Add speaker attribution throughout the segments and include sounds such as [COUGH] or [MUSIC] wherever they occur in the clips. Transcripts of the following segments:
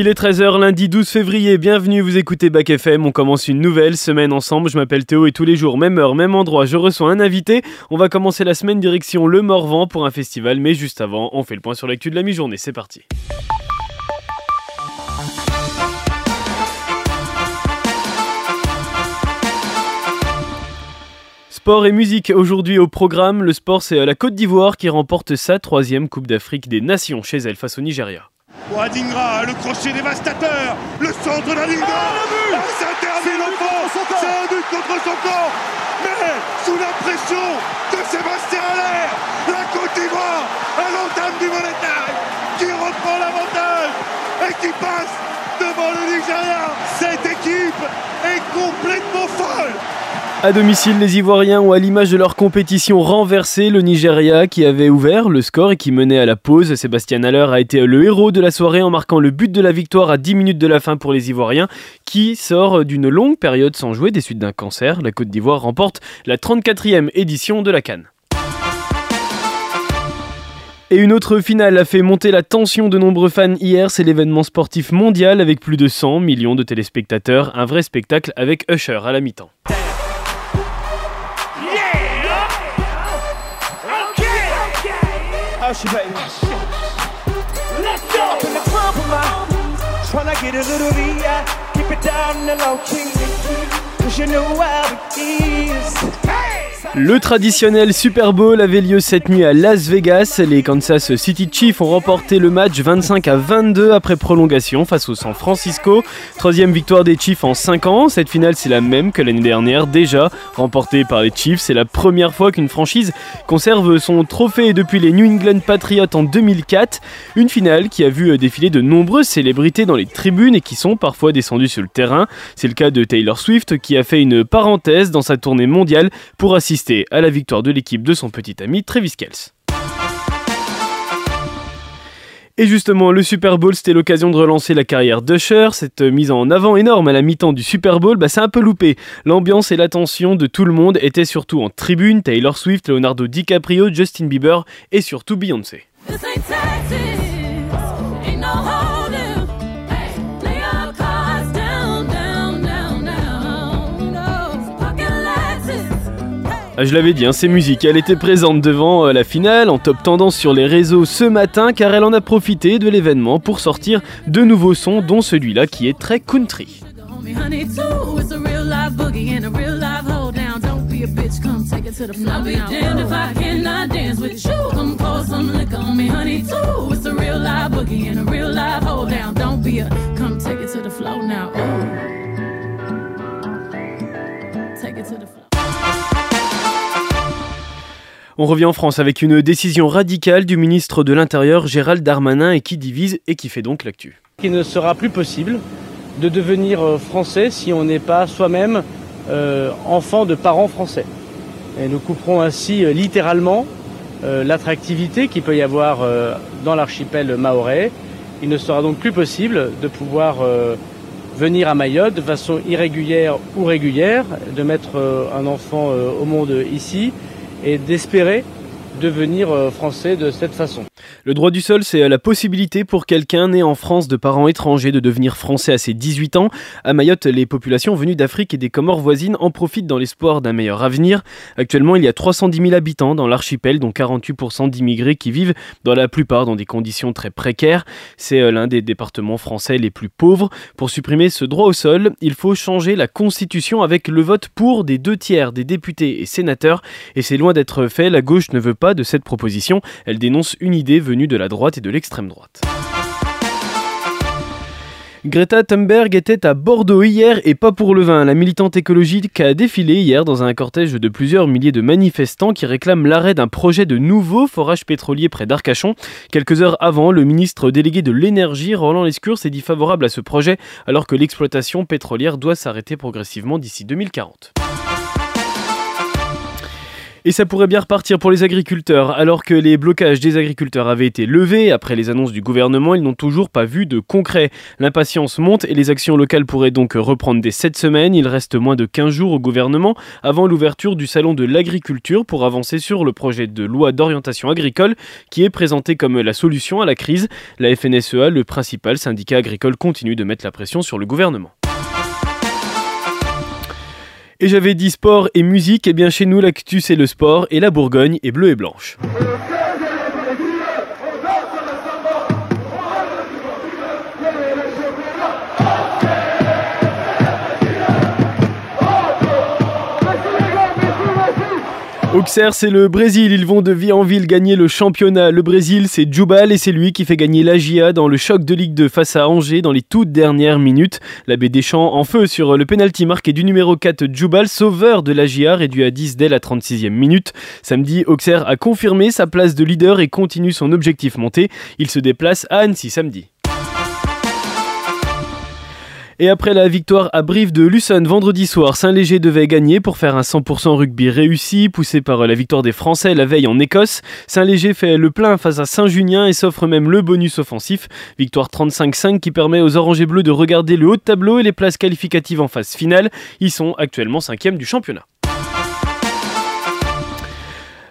Speaker 1: Il est 13h lundi 12 février, bienvenue, vous écoutez Bac FM, on commence une nouvelle semaine ensemble, je m'appelle Théo et tous les jours, même heure, même endroit, je reçois un invité. On va commencer la semaine direction Le Morvan pour un festival, mais juste avant, on fait le point sur l'actu de la mi-journée, c'est parti. Sport et musique aujourd'hui au programme. Le sport, c'est la Côte d'Ivoire qui remporte sa troisième Coupe d'Afrique des Nations chez elle face au Nigeria.
Speaker 2: Pour Adingra, le crochet dévastateur, le centre d'Adingra, ah, ah, ça termine au fond, c'est un but contre son camp, mais sous la pression de Sébastien Allaire, la Côte d'Ivoire, à l'entame du monétaire, qui reprend l'avantage et qui passe devant le Nigeria. Cette équipe est complètement folle.
Speaker 1: À domicile, les Ivoiriens ont à l'image de leur compétition renversé le Nigeria qui avait ouvert le score et qui menait à la pause. Sébastien Haller a été le héros de la soirée en marquant le but de la victoire à 10 minutes de la fin pour les Ivoiriens qui sort d'une longue période sans jouer des suites d'un cancer. La Côte d'Ivoire remporte la 34e édition de la Cannes. Et une autre finale a fait monter la tension de nombreux fans hier, c'est l'événement sportif mondial avec plus de 100 millions de téléspectateurs, un vrai spectacle avec Usher à la mi-temps. Let's go. Up in the club with my, trying to get a little VI, keep it down in the low key, cause you know how it is. Le traditionnel Super Bowl avait lieu cette nuit à Las Vegas. Les Kansas City Chiefs ont remporté le match 25 à 22 après prolongation face au San Francisco. Troisième victoire des Chiefs en 5 ans. Cette finale, c'est la même que l'année dernière, déjà remportée par les Chiefs. C'est la première fois qu'une franchise conserve son trophée depuis les New England Patriots en 2004. Une finale qui a vu défiler de nombreuses célébrités dans les tribunes et qui sont parfois descendues sur le terrain. C'est le cas de Taylor Swift qui a fait une parenthèse dans sa tournée mondiale pour assister à la victoire de l'équipe de son petit ami Travis Kelce. Et justement, le Super Bowl, c'était l'occasion de relancer la carrière d'Usher. Cette mise en avant énorme à la mi-temps du Super Bowl, bah, c'est un peu loupé. L'ambiance et l'attention de tout le monde étaient surtout en tribune. Taylor Swift, Leonardo DiCaprio, Justin Bieber et surtout Beyoncé. Je l'avais dit, hein, c'est musique. Elle était présente devant euh, la finale, en top tendance sur les réseaux ce matin, car elle en a profité de l'événement pour sortir de nouveaux sons, dont celui-là qui est très country. On revient en France avec une décision radicale du ministre de l'Intérieur Gérald Darmanin et qui divise et qui fait donc l'actu.
Speaker 3: Il ne sera plus possible de devenir euh, français si on n'est pas soi-même euh, enfant de parents français. Et nous couperons ainsi euh, littéralement l'attractivité qu'il peut y avoir dans l'archipel maorais. Il ne sera donc plus possible de pouvoir venir à Mayotte de façon irrégulière ou régulière, de mettre un enfant au monde ici et d'espérer devenir euh, français de cette façon.
Speaker 1: Le droit du sol, c'est la possibilité pour quelqu'un né en France de parents étrangers de devenir français à ses 18 ans. À Mayotte, les populations venues d'Afrique et des Comores voisines en profitent dans l'espoir d'un meilleur avenir. Actuellement, il y a 310 000 habitants dans l'archipel, dont 48% d'immigrés qui vivent dans la plupart dans des conditions très précaires. C'est euh, l'un des départements français les plus pauvres. Pour supprimer ce droit au sol, il faut changer la constitution avec le vote pour des deux tiers des députés et sénateurs. Et c'est loin d'être fait, la gauche ne veut pas de cette proposition. Elle dénonce une idée venue de la droite et de l'extrême droite. Greta Thunberg était à Bordeaux hier et pas pour le vin. La militante écologique a défilé hier dans un cortège de plusieurs milliers de manifestants qui réclament l'arrêt d'un projet de nouveau forage pétrolier près d'Arcachon. Quelques heures avant, le ministre délégué de l'énergie, Roland Lescure, s'est dit favorable à ce projet alors que l'exploitation pétrolière doit s'arrêter progressivement d'ici 2040. Et ça pourrait bien repartir pour les agriculteurs. Alors que les blocages des agriculteurs avaient été levés après les annonces du gouvernement, ils n'ont toujours pas vu de concret. L'impatience monte et les actions locales pourraient donc reprendre dès cette semaine. Il reste moins de 15 jours au gouvernement avant l'ouverture du salon de l'agriculture pour avancer sur le projet de loi d'orientation agricole qui est présenté comme la solution à la crise. La FNSEA, le principal syndicat agricole, continue de mettre la pression sur le gouvernement. Et j'avais dit sport et musique, et eh bien chez nous l'actu c'est le sport et la Bourgogne est bleue et blanche. Auxerre, c'est le Brésil. Ils vont de vie en ville gagner le championnat. Le Brésil, c'est Jubal et c'est lui qui fait gagner l'AGIA dans le choc de Ligue 2 face à Angers dans les toutes dernières minutes. L'abbé Deschamps en feu sur le penalty marqué du numéro 4 Jubal, sauveur de l'AGIA, réduit à 10 dès la 36e minute. Samedi, Auxerre a confirmé sa place de leader et continue son objectif monté. Il se déplace à Annecy samedi. Et après la victoire à Brive de Lussen vendredi soir, Saint-Léger devait gagner pour faire un 100% rugby réussi, poussé par la victoire des Français la veille en Écosse. Saint-Léger fait le plein face à Saint-Junien et s'offre même le bonus offensif. Victoire 35-5 qui permet aux Orangers Bleus de regarder le haut de tableau et les places qualificatives en phase finale. Ils sont actuellement 5 du championnat.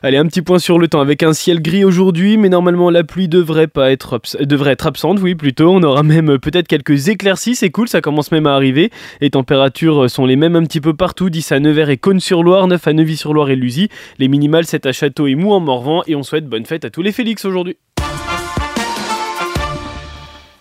Speaker 1: Allez, un petit point sur le temps avec un ciel gris aujourd'hui, mais normalement la pluie devrait pas être devrait être absente, oui plutôt. On aura même euh, peut-être quelques éclaircies, c'est cool, ça commence même à arriver. Les températures euh, sont les mêmes un petit peu partout, 10 à Nevers et Cône-sur-Loire, 9 à Neuvy-sur-Loire et Lusy. Les minimales 7 à Château et Mou en Morvan et on souhaite bonne fête à tous les Félix aujourd'hui.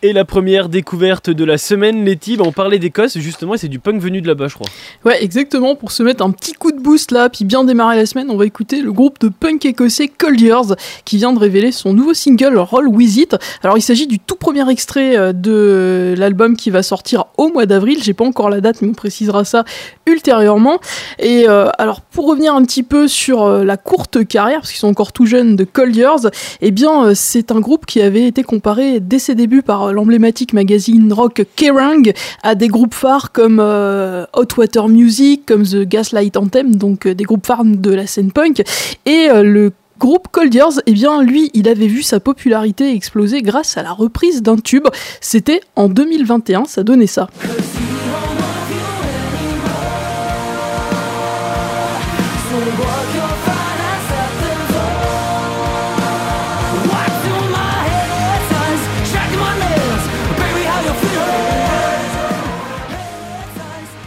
Speaker 1: Et la première découverte de la semaine, Letty, on parlait d'Écosse, justement, c'est du punk venu de là-bas, je crois.
Speaker 4: Ouais, exactement. Pour se mettre un petit coup de boost là, puis bien démarrer la semaine, on va écouter le groupe de punk écossais Cold Years, qui vient de révéler son nouveau single Roll With It. Alors, il s'agit du tout premier extrait euh, de l'album qui va sortir au mois d'avril. J'ai pas encore la date, mais on précisera ça ultérieurement. Et euh, alors, pour revenir un petit peu sur euh, la courte carrière, parce qu'ils sont encore tout jeunes de Cold Years, eh bien, c'est un groupe qui avait été comparé dès ses débuts par l'emblématique magazine rock Kerrang à des groupes phares comme euh, Hot Water Music, comme The Gaslight Anthem, donc euh, des groupes phares de la scène punk. Et euh, le groupe Cold Years, eh bien lui, il avait vu sa popularité exploser grâce à la reprise d'un tube. C'était en 2021, ça donnait ça.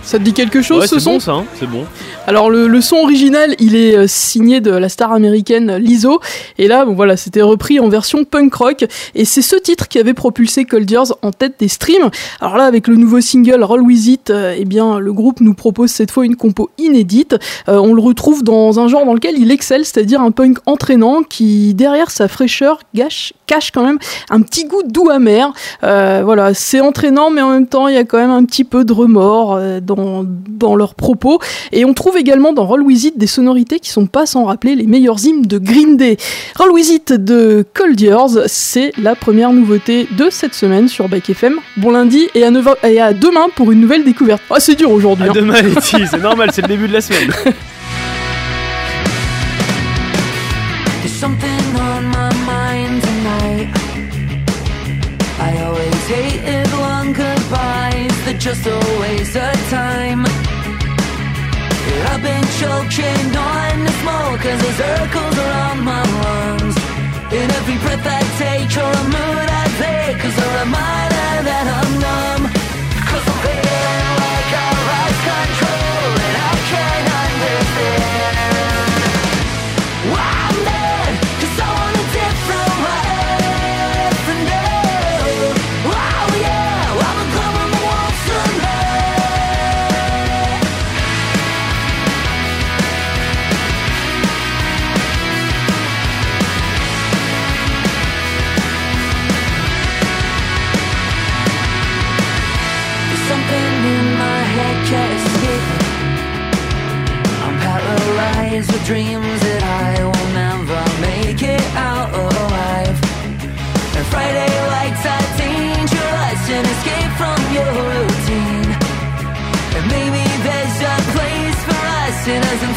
Speaker 4: Ça te dit quelque chose ce son
Speaker 1: bon ça, hein, c'est bon.
Speaker 4: Alors le, son original, il est euh, signé de la star américaine Lizzo, et là, bon voilà, c'était repris en version punk rock, et c'est ce titre qui avait propulsé Cold Years en tête des streams. Alors là, avec le nouveau single Roll With It, euh, eh bien le groupe nous propose cette fois une compo inédite. Euh, on le retrouve dans un genre dans lequel il excelle, c'est-à-dire un punk entraînant qui, derrière sa fraîcheur, gâche, cache quand même un petit goût doux amer. voilà, c'est entraînant, mais en même temps, il y a quand même un petit peu de remords dans dans, leurs propos. Et on trouve également dans Roll With It des sonorités qui sont pas sans rappeler les meilleurs hymnes de Green Day. Roll With It de Cold Years, c'est la première nouveauté de cette semaine sur Back FM. Bon lundi et à, 9 et à demain pour une nouvelle découverte. Oh, c'est dur aujourd'hui.
Speaker 1: Hein. demain, [LAUGHS] c'est normal, c'est le début de la semaine. Just a waste of time. I've been choking on the smoke as it circles around my lungs. In every breath I take or a mood I take, cause a reminder dreams that I will never make it out alive. And Friday lights are dangerous, an escape from your routine. And maybe there's a place for us, it doesn't